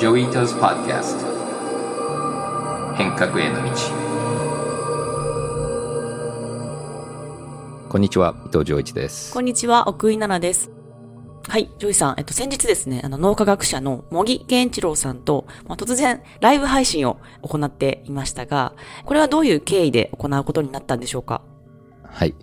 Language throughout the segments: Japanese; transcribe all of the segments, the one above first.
Joi Ito's Podcast 変革への道こんにちは、伊藤穰一です。こんにちは、奥井奈々です。はい、ジョイさん、えっと、先日ですね、あの、脳科学者の茂木健一郎さんと、まあ、突然、ライブ配信を行っていましたが、これはどういう経緯で行うことになったんでしょうか？はい。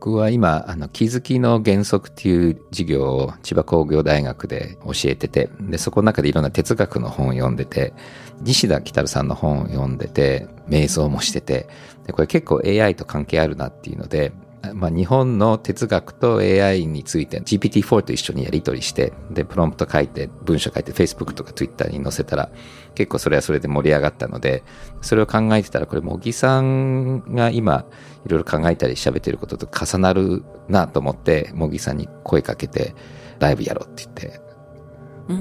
僕は今、あの、気づきの原則っていう授業を千葉工業大学で教えてて、で、そこの中でいろんな哲学の本を読んでて、西田来るさんの本を読んでて、瞑想もしてて、で、これ結構 AI と関係あるなっていうので、まあ、日本の哲学と AI について GPT-4 と一緒にやり取りして、で、プロンプト書いて、文章書いて、Facebook とか Twitter に載せたら、結構それはそれで盛り上がったので、それを考えてたら、これ、茂木さんが今、いろいろ考えたり喋ってることと重なるなと思って、茂木さんに声かけて、ライブやろうって言って、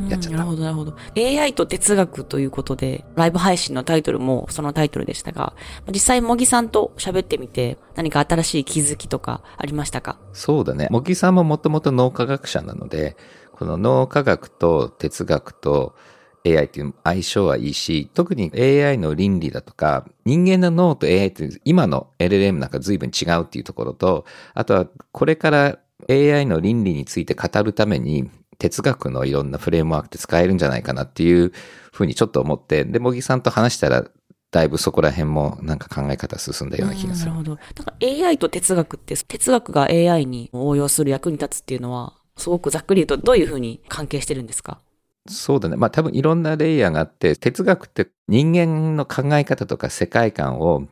やっちゃったなるほど、なるほど。AI と哲学ということで、ライブ配信のタイトルもそのタイトルでしたが、実際、茂木さんと喋ってみて、何か新しい気づきとかありましたか？そうだね。茂木さんももともと脳科学者なので、この脳科学と哲学と AI っていう相性はいいし、特に AI の倫理だとか、人間の脳と AI って今の LLM なんか随分違うっていうところと、あとはこれから AI の倫理について語るために、哲学のいろんなフレームワークって使えるんじゃないかなっていうふうにちょっと思って、で、茂木さんと話したら、だいぶそこら辺もなんか考え方進んだような気がするうん。なるほど。だから AI と哲学って、哲学が AI に応用する役に立つっていうのは、すごくざっくり言うとどういうふうに関係してるんですか？そうだね。まあ多分いろんなレイヤーがあって、哲学って人間の考え方とか世界観を、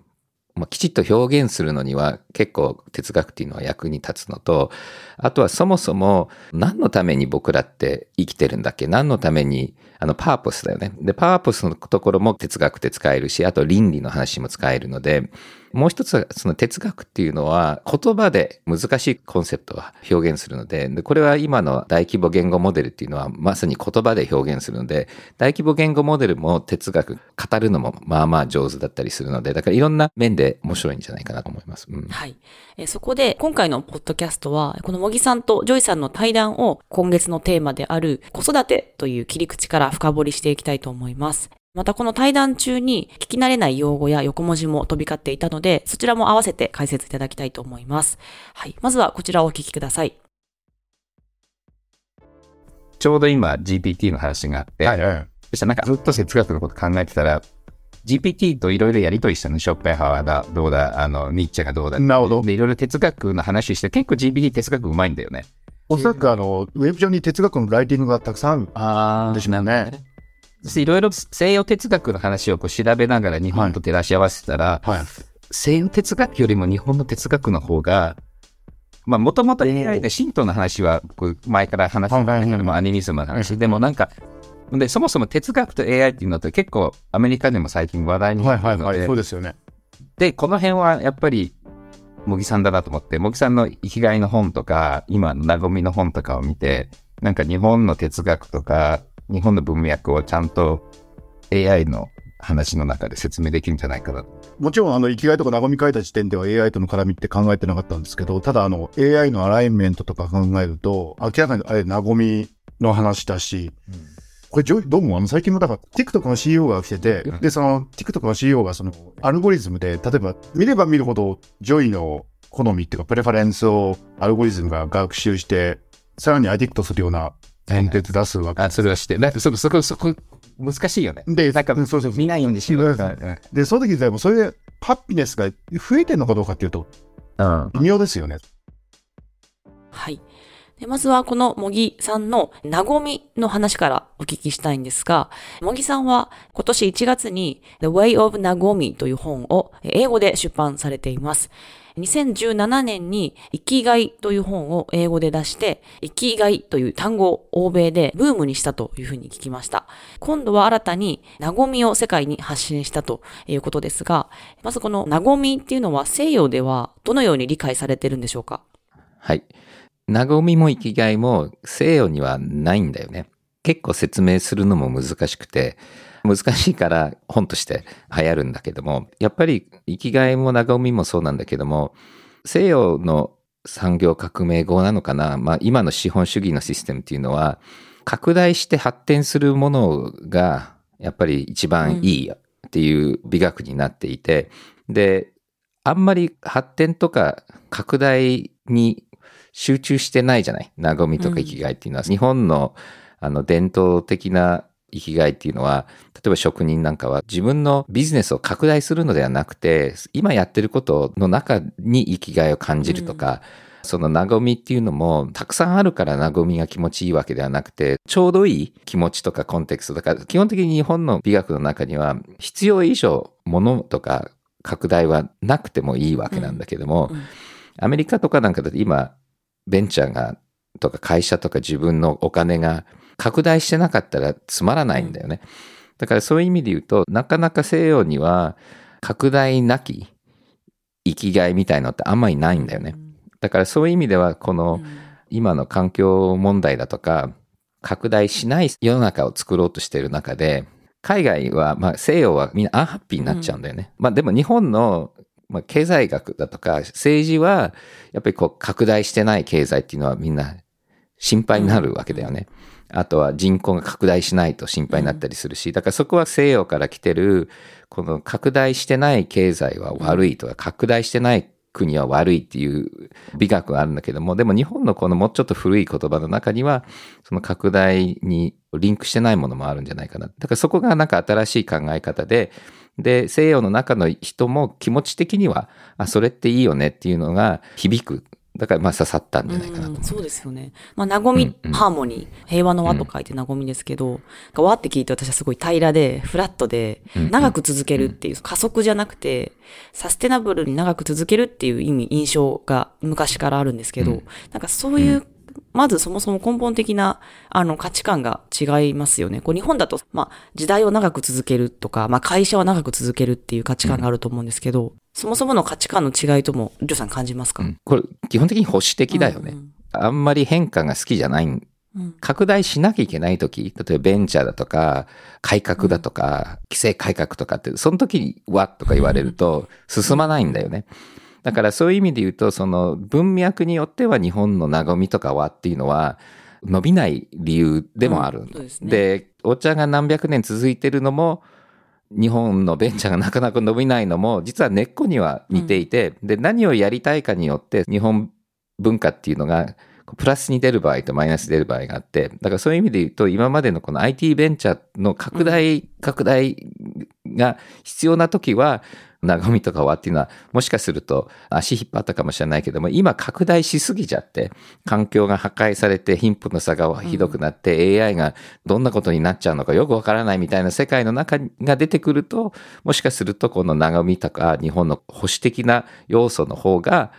まあ、きちっと表現するのには結構哲学っていうのは役に立つのと、あとはそもそも何のために僕らって生きてるんだっけ？何のために、あのパーポスだよね。で、パーポスのところも哲学って使えるし、あと倫理の話も使えるので、もう一つはその哲学っていうのは言葉で難しいコンセプトを表現するのでで、これは今の大規模言語モデルっていうのはまさに言葉で表現するので、大規模言語モデルも哲学語るのもまあまあ上手だったりするので、だからいろんな面で面白いんじゃないかなと思います。うん、はい。えそこで、今回のポッドキャストは、この茂木さんとジョイさんの対談を今月のテーマである子育てという切り口から深掘りしていきたいと思います。またこの対談中に聞き慣れない用語や横文字も飛び交っていたので、そちらも合わせて解説いただきたいと思います。はい。まずはこちらをお聞きください。ちょうど今 GPT の話があって、はいはい。そしたらなんかずっと哲学のこと考えてたら、GPT といろいろやりとりしたの、ショッペンハワーだ、どうだ、あの、ニッチェがどうだ。なるほどで、いろいろ哲学の話して、結構 GPT 哲学うまいんだよね。おそらくあの、ウェブ上に哲学のライティングがたくさんああるんでしょうね。いろいろ西洋哲学の話をこう調べながら日本と照らし合わせたら、はい。西洋哲学よりも日本の哲学の方が、まあ、もともと AI で神道の話は、こう前から話してたけども、アニミズムの話。でもなんか、で、そもそも哲学と AI っていうのって結構アメリカでも最近話題にはないってるので、はいはい。そうですよね。で、この辺はやっぱり、茂木さんだなと思って、茂木さんの生きがいの本とか、今のなごみの本とかを見て、なんか日本の哲学とか、日本の文脈をちゃんと AI の話の中で説明できるんじゃないかな。もちろん、あの、生きがいとか和み書いた時点では AI との絡みって考えてなかったんですけど、ただ、あの、AI のアライメントとか考えると、明らかにあれ、和みの話だし、これ、ジョイどうも、あの、最近の、だから、TikTok の CEO が来てて、うんで、その、TikTok の CEO が、その、アルゴリズムで、例えば、見れば見るほど、ジョイの好みっていうか、 preference をアルゴリズムが学習して、さらに addict するようなコンテンツ出すわけあ、それはして。だってそこ、そこ、そこ、難しいよね。で、なんか、そうそうそう見ないようにしようとか。で、その時でもそれで happiness が増えてるのかどうかっていうと、うん。微妙ですよね。はい。でまずはこの茂木さんの和みの話からお聞きしたいんですが、茂木さんは今年1月に The Way of Nagomi という本を英語で出版されています。2017年に生きがいという本を英語で出して、生きがいという単語を欧米でブームにしたというふうに聞きました。今度は新たに和みを世界に発信したということですが、まずこの和みっていうのは西洋ではどのように理解されてるんでしょうか？はい。和みも生きがいも西洋にはないんだよね。結構説明するのも難しくて、難しいから本として流行るんだけども、やっぱり生きがいも和みもそうなんだけども、西洋の産業革命後なのかな。まあ今の資本主義のシステムっていうのは、拡大して発展するものがやっぱり一番いいっていう美学になっていて、で、あんまり発展とか拡大に集中してないじゃない？和みとか生きがいっていうのは。日本のあの伝統的な生きがいっていうのは、例えば職人なんかは自分のビジネスを拡大するのではなくて、今やってることの中に生きがいを感じるとか、その和みっていうのもたくさんあるから和みが気持ちいいわけではなくて、ちょうどいい気持ちとかコンテクストだから、基本的に日本の美学の中には必要以上ものとか拡大はなくてもいいわけなんだけども、うんアメリカとかなんかだと今、ベンチャーが、とか会社とか自分のお金が拡大してなかったらつまらないんだよね。だからそういう意味で言うと、なかなか西洋には拡大なき生きがいみたいのってあんまりないんだよね。だからそういう意味では、この今の環境問題だとか、拡大しない世の中を作ろうとしている中で、海外は、まあ西洋はみんなアンハッピーになっちゃうんだよね。まあでも日本のまあ、経済学だとか政治はやっぱりこう拡大してない経済っていうのはみんな心配になるわけだよね。あとは人口が拡大しないと心配になったりするし、だからそこは西洋から来てるこの拡大してない経済は悪いとか拡大してない国は悪いっていう美学があるんだけども、でも日本のこのもうちょっと古い言葉の中には、その拡大にリンクしてないものもあるんじゃないかな。だからそこがなんか新しい考え方で、で、西洋の中の人も気持ち的には、あ、それっていいよねっていうのが響く。だからまあ刺さったんじゃないかなと思う。うんそうですよね。まあ、和み、うんうんハーモニー、平和の和と書いて和みですけど、和って聞いて私はすごい平らで、フラットで、うんうん長く続けるっていう、加速じゃなくて、サステナブルに長く続けるっていう意味、印象が昔からあるんですけど、うんなんかそういう、まずそもそも根本的な、あの、価値観が違いますよね。こう日本だと、まあ、時代を長く続けるとか、まあ、会社は長く続けるっていう価値観があると思うんですけど、そもそもの価値観の違いとも、りょうさん感じますか、うん。これ基本的に保守的だよね。うんあんまり変化が好きじゃない。んうん。拡大しなきゃいけないとき、例えばベンチャーだとか、改革だとか、規制改革とかって、その時にわっとか言われると進まないんだよね。だからそういう意味で言うと、その文脈によっては日本の和みとか和っていうのは伸びない理由でもある。うんですね。で、お茶が何百年続いてるのも、日本のベンチャーがなかなか伸びないのも、実は根っこには似ていて、で、何をやりたいかによって、日本文化っていうのが、プラスに出る場合とマイナスに出る場合があって、だからそういう意味で言うと、今までのこの IT ベンチャーの拡大、拡大が必要な時は、和みとか和っていうのは、もしかすると足引っ張ったかもしれないけども、今拡大しすぎちゃって、環境が破壊されて貧富の差がひどくなって、AI がどんなことになっちゃうのかよくわからないみたいな世界の中が出てくると、もしかするとこの和みとか日本の保守的な要素の方が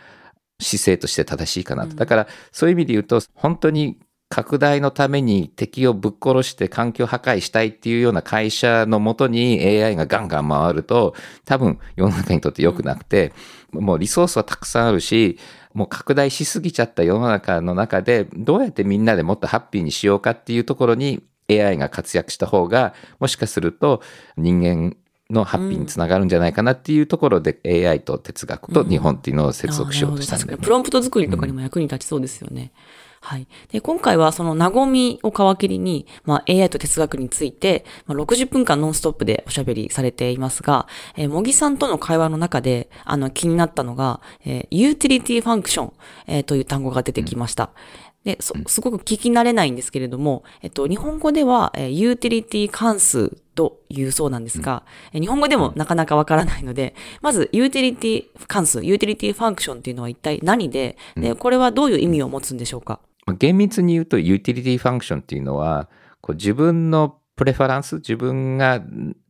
姿勢として正しいかなと。だからそういう意味で言うと、本当に拡大のために敵をぶっ殺して環境破壊したいっていうような会社のもとに AI がガンガン回ると、多分世の中にとって良くなくて、もうリソースはたくさんあるし、もう拡大しすぎちゃった世の中の中で、どうやってみんなでもっとハッピーにしようかっていうところに AI が活躍した方が、もしかすると人間のハッピーにつながるんじゃないかなっていうところで AI と哲学と日本っていうのを接続しようとしたんだよね。あーなるほど。確かに。プロンプト作りとかにも役に立ちそうですよね。はい。で、今回はその和みを皮切りに、まあ、AI と哲学について、まあ、60分間ノンストップでおしゃべりされていますが、えー、茂木さんとの会話の中で、あの、気になったのが、えー utility function、えーという単語が出てきました。で、そすごく聞き慣れないんですけれども、えっと、日本語では、えーユーティリティ関数というそうなんですが、えー日本語でもなかなかわからないので、まず、ユーティリティ関数、 utility function っていうのは一体何で、で、これはどういう意味を持つんでしょうか？まあ厳密に言うと、 utility function っていうのは、こう自分の preference、自分が、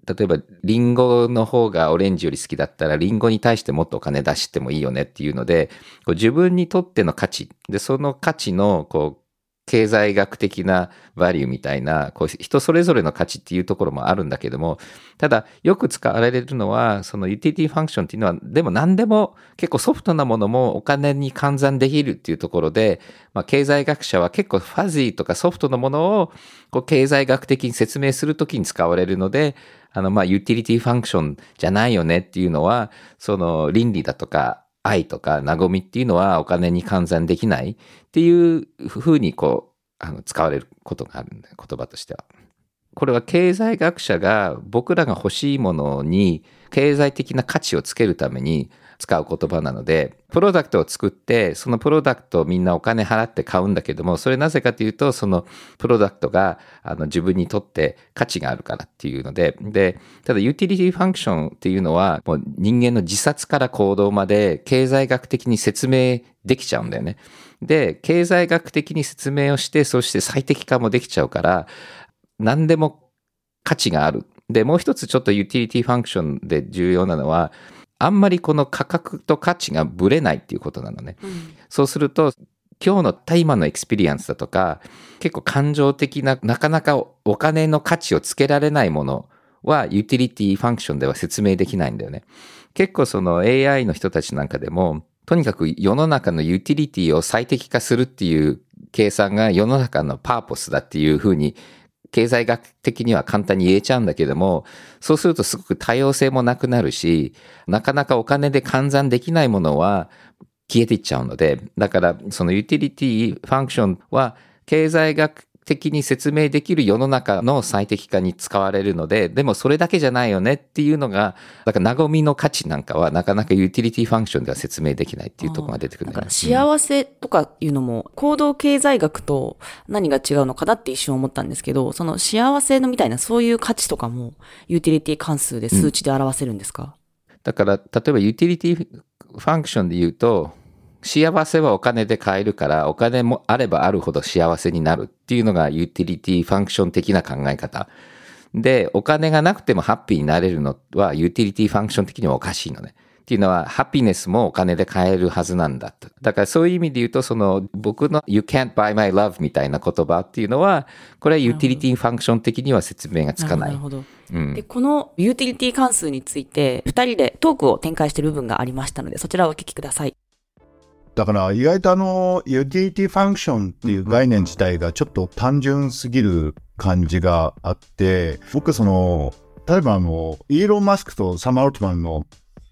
例えば、リンゴの方がオレンジより好きだったら、リンゴに対してもっとお金出してもいいよねっていうので、こう自分にとっての価値、で、その価値の、こう、経済学的なバリューみたいな、こう人それぞれの価値っていうところもあるんだけども、ただよく使われるのは、その utility function っていうのは、でも何でも結構ソフトなものもお金に換算できるっていうところで、まあ、経済学者は結構ファジーとかソフトのものをこう経済学的に説明するときに使われるので、あの、まあ、 utility function じゃないよねっていうのは、その倫理だとか、愛とか和みっていうのはお金に換算できないっていうふうにこう、あの、使われることがあるんだよ、言葉としては。これは経済学者が僕らが欲しいものに経済的な価値をつけるために使う言葉なので、プロダクトを作って、そのプロダクトをみんなお金払って買うんだけども、それなぜかというと、そのプロダクトがあの自分にとって価値があるからっていうので、で、ただ utility function っていうのは、もう人間の自殺から行動まで経済学的に説明できちゃうんだよね。で、経済学的に説明をして、そして最適化もできちゃうから、何でも価値がある。で、もう一つちょっと utility function で重要なのは、あんまりこの価格と価値がぶれないっていうことなのね。うん、そうすると、今日のタイマーの experience だとか、結構感情的な、なかなかお金の価値をつけられないものは、 utility function では説明できないんだよね。結構その AI の人たちなんかでも、とにかく世の中の utility を最適化するっていう計算が世の中の purpose だっていうふうに経済学的には簡単に言えちゃうんだけども、そうするとすごく多様性もなくなるし、なかなかお金で換算できないものは消えていっちゃうので、だからその utility function は経済学的に説明できる世の中の最適化に使われるので、でもそれだけじゃないよねっていうのが、だから和みの価値なんかはなかなか utility function では説明できないっていうところが出てくるんだよね。幸せとかいうのも、行動経済学と何が違うのかなって一瞬思ったんですけど、その幸せのみたいなそういう価値とかもユーティリティ関数で数値で表せるんですか、うん、だから、例えば utility function で言うと、幸せはお金で買えるから、お金もあればあるほど幸せになるっていうのが utility function 的な考え方。で、お金がなくてもハッピーになれるのは utility function 的にはおかしいのね。っていうのは、 happiness もお金で買えるはずなんだと。だからそういう意味で言うと、その僕の You can't buy my love みたいな言葉っていうのは、これは utility function 的には説明がつかない。なるほど。うん、でこのユーティリティ関数について、二人でトークを展開している部分がありましたので、そちらをお聞きください。だから意外とあの、 utility function っていう概念自体がちょっと単純すぎる感じがあって、僕その、例えばあの、イーロン・マスクとサム・アルトマンの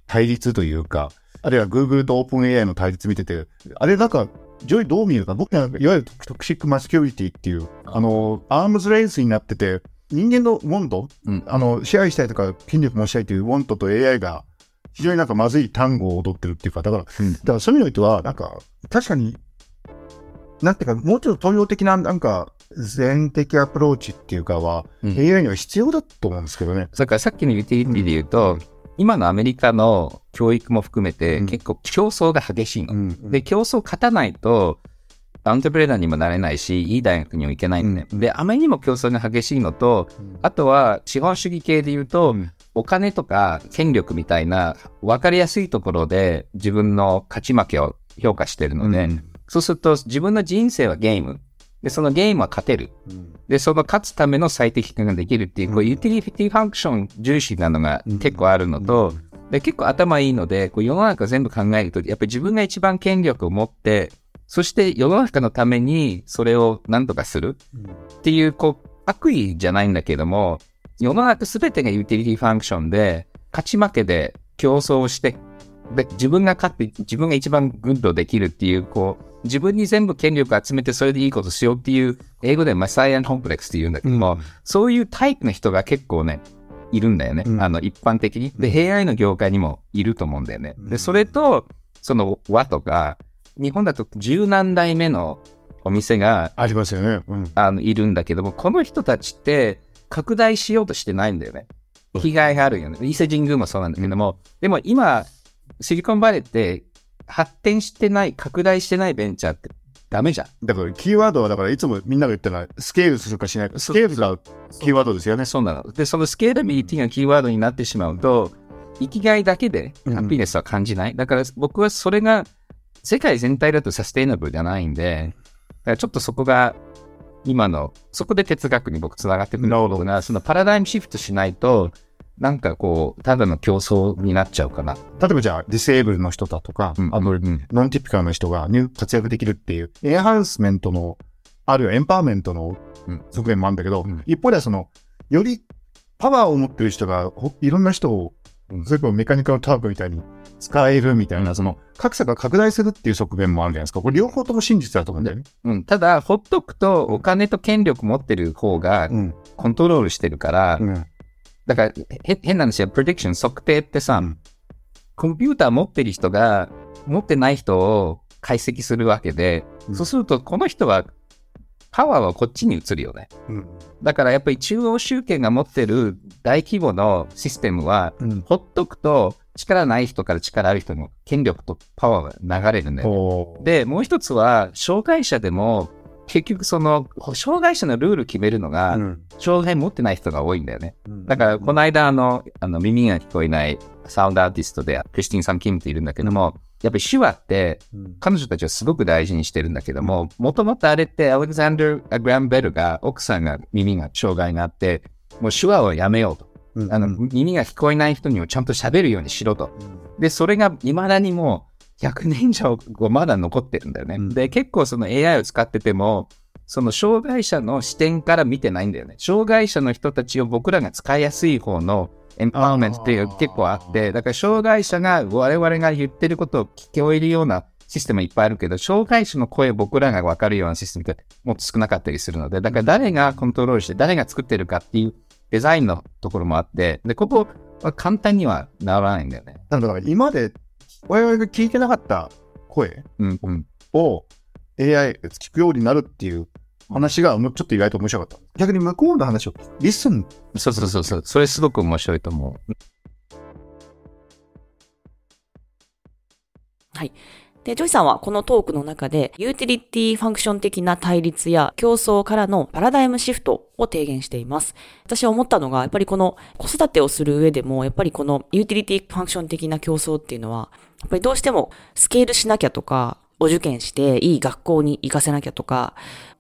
対立というか、あるいは Google と OpenAI の対立見てて、あれなんか、ジョイどう見えるか僕はいわゆる toxic masculinity っていう、あの、 arms race になってて、人間の want、うん、あの、支配したいとか権力持ちたいという want と AI が非常になんかまずいタンゴを踊ってるっていうか、だから、うん、だからそういう意味においては、なんか、確かに、なんていうか、もうちょっと東洋的な、なんか、禅的アプローチっていうかは、うん、AI には必要だと思うんですけどね。だからさっきの utility で言うと、うん、今のアメリカの教育も含めて、結構競争が激しいの。うん、で、競争勝たないと、 entrepreneur にもなれないし、いい大学にも行けないん。で、ね、で、あまりにも競争が激しいのと、あとは資本主義系で言うと、お金とか権力みたいな分かりやすいところで自分の勝ち負けを評価してるので、うん、そうすると自分の人生はゲーム。で、そのゲームは勝てる。うん、で、その勝つための最適化ができるっていう、こう、 utility function 重視なのが結構あるのと、で結構頭いいので、こう世の中全部考えると、やっぱり自分が一番権力を持って、そして世の中のためにそれを何とかするっていう、こう、悪意じゃないんだけども、世の中すべてが utility function で、勝ち負けで競争して、で、自分が勝って、自分が一番 good できるっていう、こう、自分に全部権力集めてそれでいいことしようっていう、英語で messiah complex って言うんだけども、うん、そういうタイプの人が結構ね、いるんだよね。うん、あの、一般的に。で、AI の業界にもいると思うんだよね。で、それと、その和とか、日本だと十何代目のお店が、ありますよね。うん、あの、いるんだけども、この人たちって、拡大しようとしてないんだよね。被害があるよね。伊勢神宮もそうなんだけども、でも今、シリコンバレーって発展してない、拡大してないベンチャーってダメじゃん。だからキーワードは、だからいつもみんなが言ったら、スケールするかしないか。スケールがキーワードですよね。そうなの。で、そのスケールビリティがキーワードになってしまうと、生きがいだけで happiness は感じない。うん、だから僕はそれが世界全体だとサステイナブルじゃないんで、だからちょっとそこが今の、そこで哲学に僕つながってくるのが、そのパラダイムシフトしないと、なんかこう、ただの競争になっちゃうかな。例えばじゃあ、 disabled の人だとか、うん、あの、うん、 non-typical の人が活躍できるっていう、 enhancement の、あるいはエンパワーメントの側面もあるんだけど、うん、一方ではその、よりパワーを持ってる人が、いろんな人をそれともメカニカルタークみたいに使えるみたいな、その格差が拡大するっていう側面もあるじゃないですか。これ両方とも真実だと思うんだよね。うん。ただ、ほっとくとお金と権力持ってる方がうん。コントロールしてるから、うん。だから、へ変な話は、プレディクション、測定ってさ、コンピューター持ってる人が、持ってない人を解析するわけで、うんそうすると、この人は、パワーはこっちに移るよね。うん。だからやっぱり中央集権が持ってる大規模のシステムは、うん。ほっとくと、力ない人から力ある人の権力とパワーが流れるんだよね。で、もう一つは、障害者でも、結局その、障害者のルール決めるのが、うん。障害持ってない人が多いんだよね。うんだから、この間、あの、あの耳が聞こえないサウンドアーティストで、クリスティン・サン・キムっているんだけども、やっぱり手話って、うん彼女たちはすごく大事にしてるんだけども、もともとあれって、アレクサンダー・グランベルが、奥さんが耳が障害があって、もう手話をやめようと。うんあの、耳が聞こえない人にもちゃんと喋るようにしろと。で、それが未だにもう100年以上後まだ残ってるんだよね。うんで、結構その AI を使ってても、その障害者の視点から見てないんだよね。障害者の人たちを僕らが使いやすい方のエンパワーメントっていう結構あって、だから障害者が我々が言ってることを聞き終えるようなシステムいっぱいあるけど、障害者の声を僕らが分かるようなシステムってもっと少なかったりするので、だから誰がコントロールして誰が作ってるかっていうデザインのところもあって、で、ここは簡単にはならないんだよね。なんだから今まで我々が聞いてなかった声。を AI が聞くようになるっていう話がむちょっと意外と面白かった。逆に向こうの話をリスン。そうそうそうそう。それすごく面白いと思う。で、ジョイさんはこのトークの中で、 utility function 的な対立や競争からのパラダイムシフトを提言しています。私は思ったのが、やっぱりこの子育てをする上でも、やっぱりこの utility function 的な競争っていうのは、やっぱりどうしてもスケールしなきゃとか、お受験していい学校に行かせなきゃとか、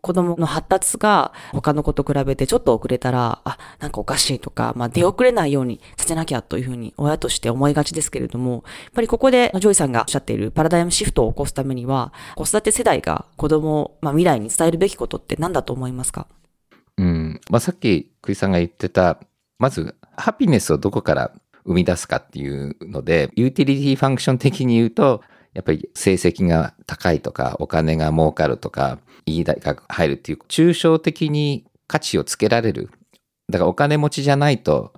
子供の発達が他の子と比べてちょっと遅れたら、あ、なんかおかしいとか、まあ出遅れないようにさせなきゃというふうに親として思いがちですけれども、やっぱりここでジョイさんがおっしゃっているパラダイムシフトを起こすためには、子育て世代が子供、まあ、未来に伝えるべきことって何だと思いますか？うん。まあ、さっき、クリさんが言ってた、まず、ハピネスをどこから生み出すかっていうので、 utility function 的に言うと、やっぱり成績が高いとか、お金が儲かるとか、いい大学入るっていう、抽象的に価値をつけられる。だからお金持ちじゃないと、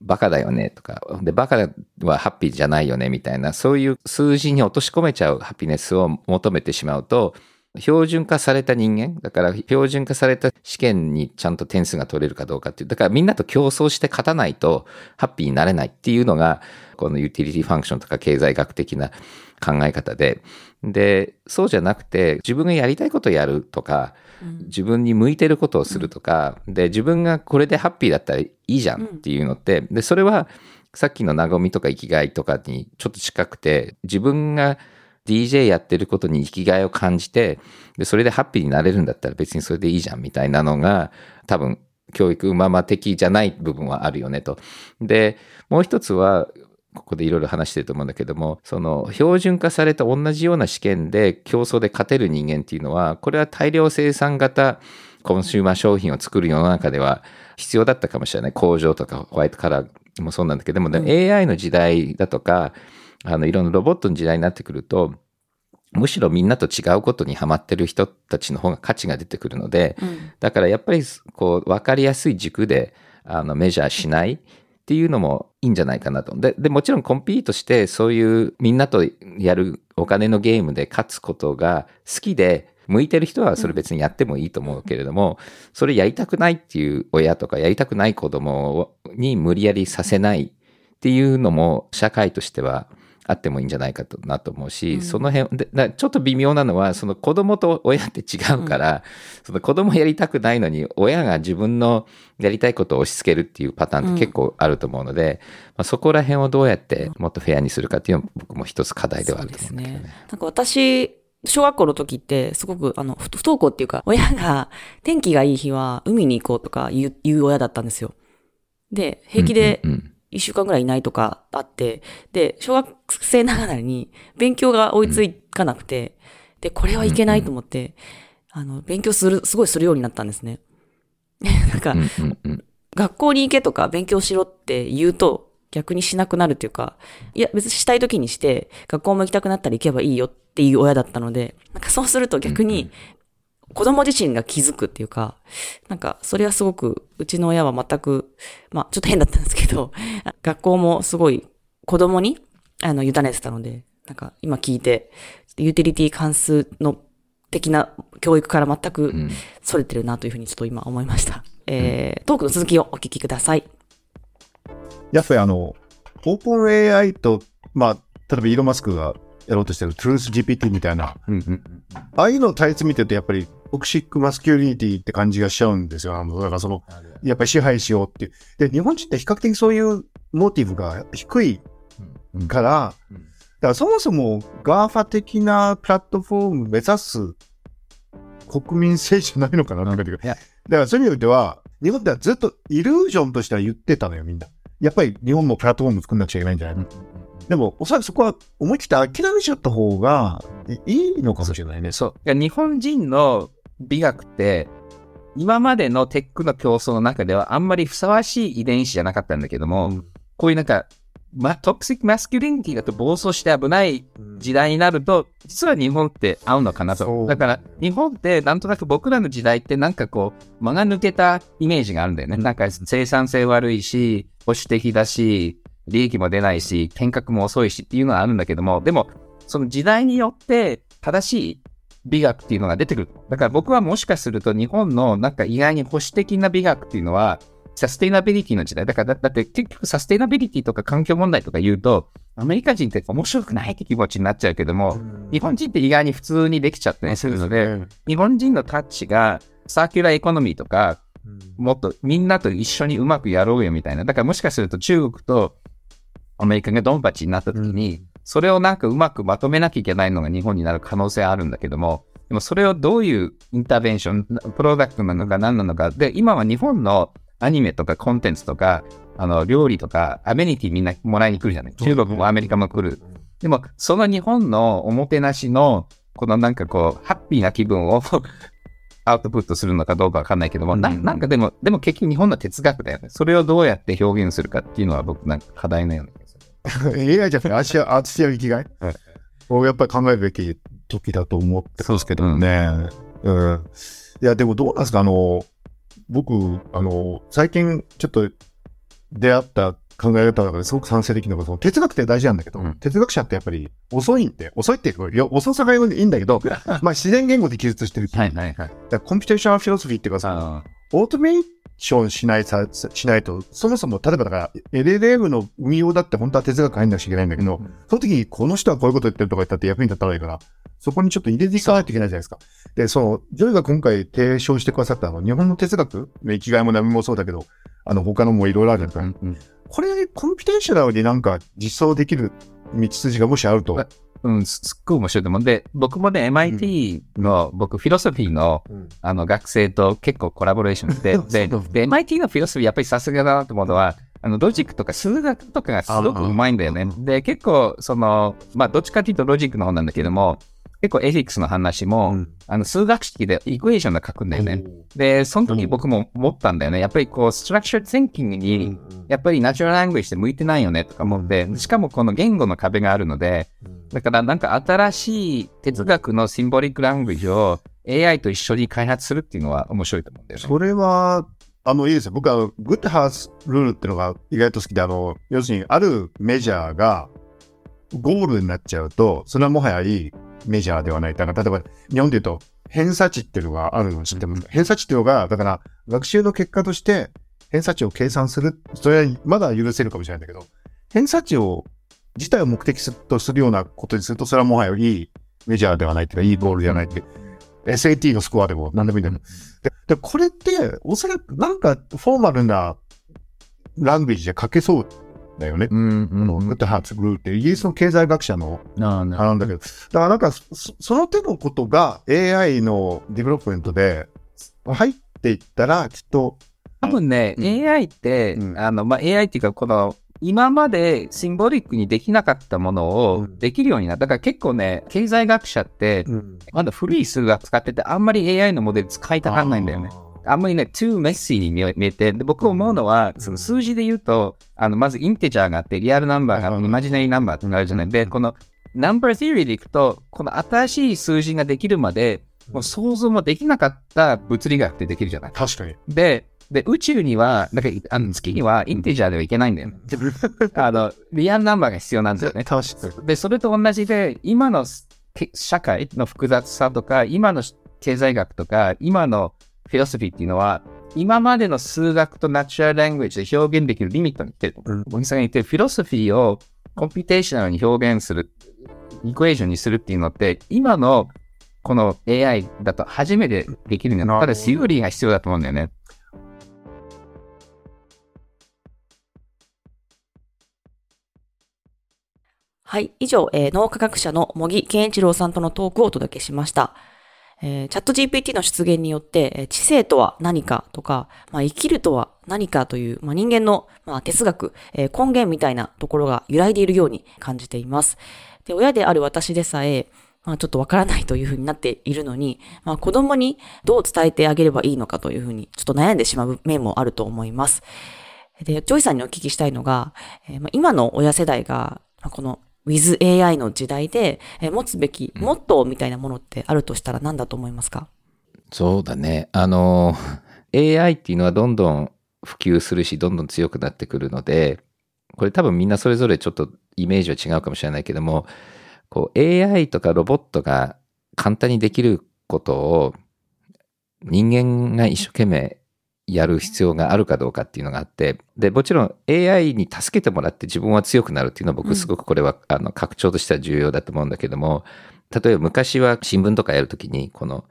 バカだよねとか、で、バカはハッピーじゃないよねみたいな、そういう数字に落とし込めちゃうハピネスを求めてしまうと、標準化された人間、だから標準化された試験にちゃんと点数が取れるかどうかっていう、だからみんなと競争して勝たないとハッピーになれないっていうのが、この utility function とか経済学的な考え方で、で、そうじゃなくて自分がやりたいことをやるとか、自分に向いてることをするとか、で、自分がこれでハッピーだったらいいじゃんっていうのって、で、それはさっきの和みとか生きがいとかにちょっと近くて、自分が DJ やってることに生きがいを感じて、で、それでハッピーになれるんだったら別にそれでいいじゃんみたいなのが、多分、教育ママ的じゃない部分はあるよねと。で、もう一つは、ここでいろいろ話してると思うんだけども、その標準化された同じような試験で競争で勝てる人間っていうのは、これは大量生産型コンシューマー商品を作る世の中では必要だったかもしれない。工場とかホワイトカラーもそうなんだけども、でも AI の時代だとか、あの、いろんなロボットの時代になってくると、むしろみんなと違うことにハマってる人たちの方が価値が出てくるので、うん。だからやっぱりこう分かりやすい軸であのメジャーしないっていうのもいいんじゃないかなと。で、でもちろんコンピートしてそういうみんなとやるお金のゲームで勝つことが好きで向いてる人はそれ別にやってもいいと思うけれども、それやりたくないっていう親とかやりたくない子供に無理やりさせないっていうのも社会としてはあってもいいんじゃないかとなと思うし、うん。その辺でだちょっと微妙なのはその子供と親って違うから、その子供やりたくないのに親が自分のやりたいことを押し付けるっていうパターンって結構あると思うので、まあ、そこら辺をどうやってもっとフェアにするかっていうのも僕も一つ課題ではあると思うんだけどね。なんか私、小学校の時って、すごく、あの、不不登校っていうか、親が天気がいい日は海に行こうとか言う親だったんですよ。で、平気でうんうん一週間ぐらいいないとかあって、で、小学生ながらに勉強が追いつかなくて、で、これはいけないと思って、あの、勉強する、すごいするようになったんですね。なんかう、んうんうん学校に行けとか勉強しろって言うと、逆にしなくなるっていうか、いや別にしたい時にして、学校も行きたくなったら行けばいいよっていう親だったので、なんかそうすると逆に子供自身が気づくっていうか、なんかそれはすごく、うちの親は全く、まあちょっと変だったんですけど、学校もすごい子供にあの委ねてたので、なんか今聞いて、ユーティリティ関数の的な教育から全くうんそれてるなというふうにちょっと今思いました。えー、トークの続きをお聞きください。やっぱりあの、オープン AI と、まあ、例えばイーロン・マスクがやろうとしてる TruthGPT みたいな、うんうんああいうの対立見てるとやっぱりトクシックマスキュリティって感じがしちゃうんですよ。あのだからその、やっぱり支配しようっていう。で、日本人って比較的そういうモチーフが低いから、うんだからそもそも GAFA 的なプラットフォーム目指す国民性じゃないのかなって感じが。いやだからそういう意味においては、日本ではずっとイリュージョンとしては言ってたのよ、みんな。やっぱり日本もプラットフォーム作んなくちゃいけないんじゃないの、でも、おそらくそこは思い切って諦めちゃった方がいいのかもしれないね。そう。いや日本人の美学って、今までのテックの競争の中ではあんまりふさわしい遺伝子じゃなかったんだけども、うんこういうなんか、ま、トクシックマスキュリニティだと暴走して危ない時代になると、実は日本って合うのかなと。だから、日本ってなんとなく僕らの時代ってなんかこう、間が抜けたイメージがあるんだよね。なんか生産性悪いし、保守的だし、利益も出ないし、変革も遅いしっていうのはあるんだけども、でも、その時代によって正しい美学っていうのが出てくる。だから僕はもしかすると日本のなんか意外に保守的な美学っていうのは、サステイナビリティの時代。だからだ、だって結局サステイナビリティとか環境問題とか言うと、アメリカ人って面白くないって気持ちになっちゃうけども、日本人って意外に普通にできちゃったりするので、日本人のタッチがサーキュラーエコノミーとか、もっとみんなと一緒にうまくやろうよみたいな。だからもしかすると中国とアメリカがドンパチになった時に、それをなんかうまくまとめなきゃいけないのが日本になる可能性あるんだけども、でもそれをどういうインターベンション、プロダクトなのか何なのか。で、今は日本のアニメとかコンテンツとか、あの、料理とか、アメニティみんなもらいに来るじゃない？中国もアメリカも来る。でも、その日本のおもてなしの、このなんかこう、ハッピーな気分をアウトプットするのかどうかわかんないけども、ななんかでも、でも結局日本の哲学だよね。それをどうやって表現するかっていうのは僕なんか課題のような気が。AI じゃなくて、足や、足や生きがい？はいをやっぱり考えるべき時だと思ってますけどね。うん。いや、でもどうなんですか？あの、僕、あの、最近ちょっと出会った考え方の中ですごく賛成的なのが、その哲学って大事なんだけど、うん哲学者ってやっぱり遅いんで、遅いっていうか、遅さがいいんだけど、まあ自然言語で記述してる。はいはいはい。だコンピュテーションフィロソフィーっていうかさ、あオートメーションしないさ、しないと、そもそも、例えばだから、LLM の運用だって本当は哲学入んなくちゃいけないんだけど、その時にこの人はこういうこと言ってるとか言ったって役に立たないから、そこにちょっと入れていかないといけないじゃないですか。で、その、ジョイが今回提唱してくださったあの、日本の哲学生きがいも和みもそうだけど、あの、他のもいろいろあるじゃないですか。うんこれ、 computational になんか実装できる道筋がもしあると。うん、すすっごい面白いと思う。んで、僕もね、MIT の、僕、フィロソフィーの、うん。あの、学生と結構コラボレーションして、で、で、MIT のフィロソフィーやっぱりさすがだなと思うのは、あの、ロジックとか数学とかがすごくうまいんだよね。で、結構、その、まあ、どっちかっていうとロジックの方なんだけども、結構エフィックスの話も、うんあの、数学式でイクエーションで書くんだよね。で、その時僕も思ったんだよね。やっぱりこう、ストラクチャー thinking に、やっぱりナチュラルラングエッジって向いてないよねとか思って、しかもこの言語の壁があるので、だからなんか新しい哲学のシンボリックラングエッジを AI と一緒に開発するっていうのは面白いと思うんだよね。それは、あの、いいですよ。僕は、グッドハウスルールっていうのが意外と好きで、あの、要するに、あるメジャーがゴールになっちゃうと、それはもはやいいメジャーではない。だから、例えば、日本で言うと、偏差値っていうのがあるのを知ってます？偏差値っていうのが、だから、学習の結果として、偏差値を計算する。それはまだ許せるかもしれないんだけど、偏差値を、自体を目的とするようなことにすると、それはもはやいいメジャーではないっていうか、いいゴールではないっていう。SAT のスコアでも何でもいいんだけど。で、でこれって、おそらくなんかフォーマルなlanguage で書けそうだよね。うん、うあの Goodhart's Law ってイギリスの経済学者のああなんだけど、だからなんかそその手のことが AI の development で入っていったらきっと、多分ね、うん。AI って、うん。あの、まあ、AI っていうか、この、今まで symbolic にできなかったものをうん。できるようになった。だから結構ね、経済学者って、まだ古い数学使ってて、あんまり AI のモデル使いたがらないんだよね。あんまりね、too messy に見え見えて、で僕思うのは、その数字で言うと、あの、まずインテジャーがあって、リアルナンバーがあって、イマジナリーナンバーってのがあるじゃない。で、この、ナンバー theory でいくと、この新しい数字ができるまで、もう想像もできなかった物理学ってできるじゃない。確かに。で、で、宇宙には、なんか、あの月にはインテジャーではいけないんだよね。あの、リアルナンバーが必要なんだよね。確かに。で、それと同じで、今のけ社会の複雑さとか、今の経済学とか、今のフィロソフィーっていうのは、今までの数学と natural language で表現できるリミットに来てる。茂木さんが言ってるフィロソフィーを computational に表現する、 equation にするっていうのって、今のこの AI だと初めてできるんだよ。ただ、シオリーが必要だと思うんだよね。はい。以上、えー脳科学者の茂木健一郎さんとのトークをお届けしました。えーチャット GPT の出現によって、えー知性とは何かとか、まあ、生きるとは何かという、まあ、人間の、まあ、哲学、えー根源みたいなところが揺らいでいるように感じています。で、親である私でさえ、まあ、ちょっとわからないというふうになっているのに、まあ、子供にどう伝えてあげればいいのかというふうに、ちょっと悩んでしまう面もあると思います。で、ジョイさんにお聞きしたいのが、えーまあ、今の親世代が、まこの with AI の時代で、えー持つべきモットーみたいなものってあるとしたら何だと思いますか？そうだね。あの、AI っていうのはどんどん普及するし、どんどん強くなってくるので、これ多分みんなそれぞれちょっとイメージは違うかもしれないけども、こう AI とかロボットが簡単にできることを人間が一生懸命やる必要があるかどうかっていうのがあって、で、もちろん AI に助けてもらって自分は強くなるっていうのは僕すごくこれは、あの拡張としては重要だと思うんだけども、例えば昔は新聞とかやるときに、この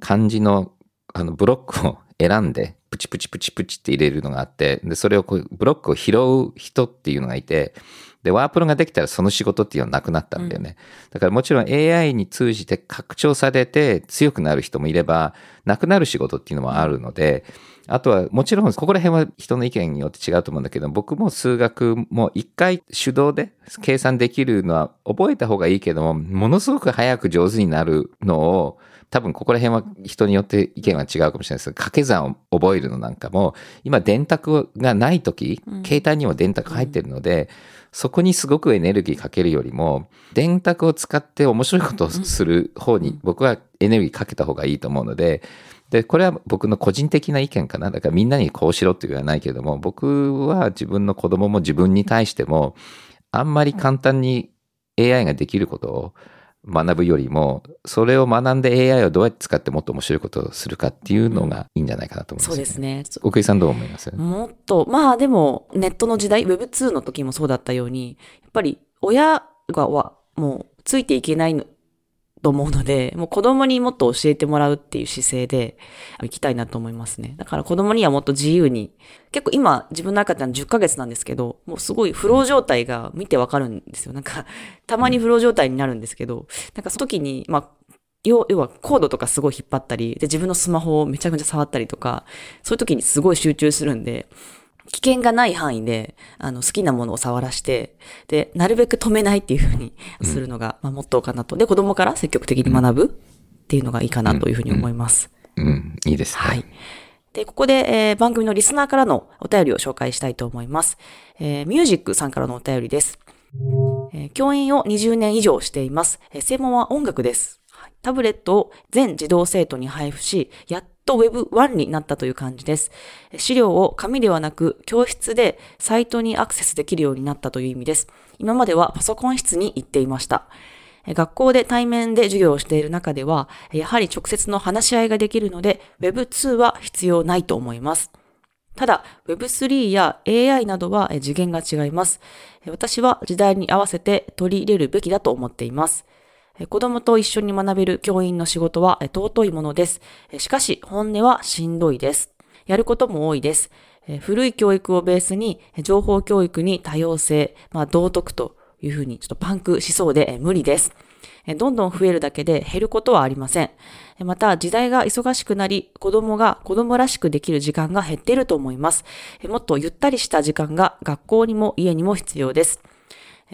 漢字のあのブロックを選んで、プチプチプチプチって入れるのがあって、で、それをこう、ブロックを拾う人っていうのがいて、で、ワープロができたらその仕事っていうのはなくなったんだよね。だからもちろん AI に通じて拡張されて強くなる人もいれば、なくなる仕事っていうのもあるので、あとはもちろんここら辺は人の意見によって違うと思うんだけど、僕も数学も一回手動で計算できるのは覚えた方がいいけども、ものすごく早く上手になるのを、多分ここら辺は人によって意見は違うかもしれないです。けど、掛け算を覚えるのなんかも、今電卓がない時、携帯にも電卓入ってるので、そこにすごくエネルギーかけるよりも、電卓を使って面白いことをする方に僕はエネルギーかけた方がいいと思うので、で、これは僕の個人的な意見かな。だからみんなにこうしろって言わないけれども、僕は自分の子供も自分に対しても、あんまり簡単に AI ができることを学ぶよりも、それを学んで AI をどうやって使ってもっと面白いことをするかっていうのがいいんじゃないかなと思います、そうです。ね。奥井さんどう思います？もっと、まあでも、ネットの時代、Web2 の時もそうだったように、やっぱり親がはもうついていけないのと思うので、もう子供にもっと教えてもらうっていう姿勢で行きたいなと思いますね。だから子供にはもっと自由に、結構今自分の赤ちゃん10ヶ月なんですけど、もうすごいフロー状態が見てわかるんですよ。なんか、たまにフロー状態になるんですけど、なんかその時に、まあ、要要はコードとかすごい引っ張ったり、で自分のスマホをめちゃくちゃ触ったりとか、そういう時にすごい集中するんで、危険がない範囲で、あの、好きなものを触らして、で、なるべく止めないっていうふうにするのが、まあ、モットーかなと。で、子供から積極的に学ぶっていうのがいいかなというふうに思います。うん、いいですね。はい。で、ここで、えー番組のリスナーからのお便りを紹介したいと思います。えーミュージックさんからのお便りです。えー教員を20年以上しています。えー専門は音楽です。はいタブレットを全児童生徒に配布し、やっと Web1 になったという感じです。資料を紙ではなく、教室でサイトにアクセスできるようになったという意味です。今まではパソコン室に行っていました。学校で対面で授業をしている中では、やはり直接の話し合いができるので、Web2 は必要ないと思います。ただ、Web3 や AI などは次元が違います。私は時代に合わせて取り入れるべきだと思っています。子供と一緒に学べる教員の仕事は尊いものです。しかし、本音はしんどいです。やることも多いです。古い教育をベースに、情報教育に多様性、まあ、道徳というふうにちょっとパンクしそうで無理です。どんどん増えるだけで減ることはありません。また、時代が忙しくなり、子供が子供らしくできる時間が減っていると思います。もっとゆったりした時間が学校にも家にも必要です。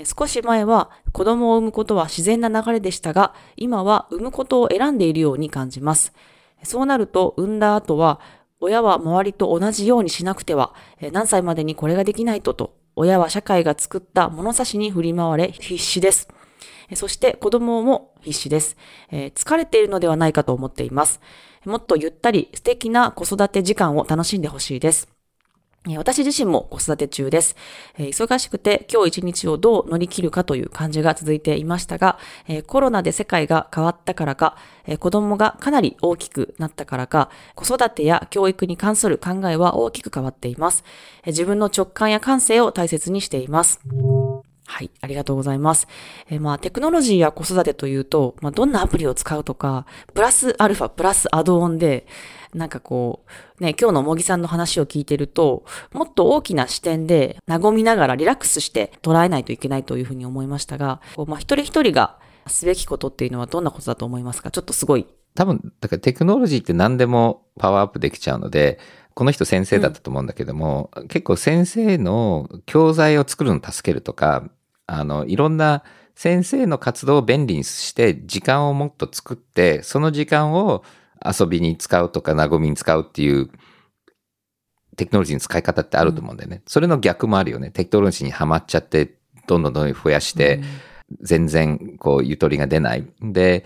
少し前は子供を産むことは自然な流れでしたが、今は産むことを選んでいるように感じます。そうなると、産んだ後は、親は周りと同じようにしなくては、何歳までにこれができないとと、親は社会が作った物差しに振り回れ必死です。そして子供も必死です、え疲れているのではないかと思っています。もっとゆったり素敵な子育て時間を楽しんでほしいです。私自身も子育て中です。忙しくて今日一日をどう乗り切るかという感じが続いていましたが、コロナで世界が変わったからか、え子供がかなり大きくなったからか、子育てや教育に関する考えは大きく変わっています。自分の直感や感性を大切にしています。はい、ありがとうございます。えーまあ、テクノロジーや子育てというと、まあ、どんなアプリを使うとか、プラスアルファ、プラスアドオンで、なんかこう、ね、今日の茂木さんの話を聞いてると、もっと大きな視点で、和みながらリラックスして捉えないといけないというふうに思いましたが、こうまあ、一人一人がすべきことっていうのはどんなことだと思いますか？ちょっとすごい。多分、だからテクノロジーって何でもパワーアップできちゃうので、この人先生だったと思うんだけども、結構先生の教材を作るの助けるとか、あの、いろんな先生の活動を便利にして、時間をもっと作って、その時間を遊びに使うとか、和みに使うっていう、テクノロジーの使い方ってあると思うんだよね。それの逆もあるよね。テクノロジーにはまっちゃって、どんどんどんどん増やして、全然こうゆとりが出ない。で、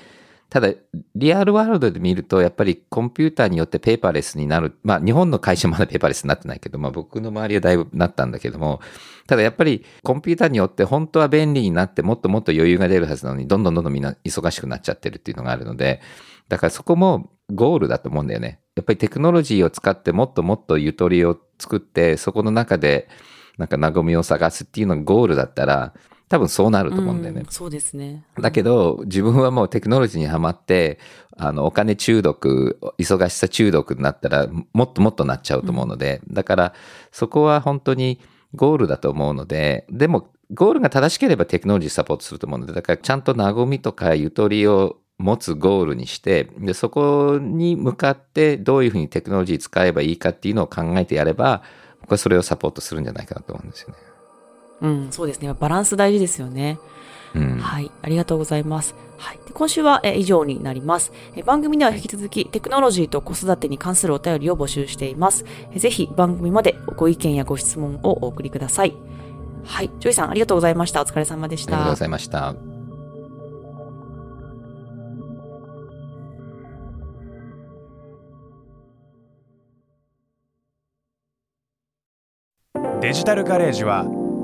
ただ、リアルワールドで見ると、やっぱりコンピューターによってペーパーレスになる。まあ、日本の会社まだペーパーレスになってないけど、まあ僕の周りはだいぶなったんだけども、ただやっぱりコンピューターによって本当は便利になってもっともっと余裕が出るはずなのに、どんどんどんどんみんな忙しくなっちゃってるっていうのがあるので、だからそこもゴールだと思うんだよね。やっぱりテクノロジーを使ってもっともっとゆとりを作って、そこの中でなんか和みを探すっていうのがゴールだったら、多分そうなると思うんだよねうん。そうですね。だけど、自分はもうテクノロジーにはまって、あの、お金中毒、忙しさ中毒になったら、もっともっとなっちゃうと思うので、だから、そこは本当にゴールだと思うので、でも、ゴールが正しければテクノロジーサポートすると思うので、だからちゃんと和みとかゆとりを持つゴールにして、で、そこに向かってどういうふうにテクノロジー使えばいいかっていうのを考えてやれば、僕はそれをサポートするんじゃないかなと思うんですよね。うん、そうですね。バランス大事ですよね。うん。はい、ありがとうございます。はい、で今週はえ以上になりますえ。番組では引き続きテクノロジーと子育てに関するお便りを募集しています。えぜひ番組までご意見やご質問をお送りください。はい、ジョイさんありがとうございました。お疲れ様でしたありがとうご。ざいました。デジタルガレージは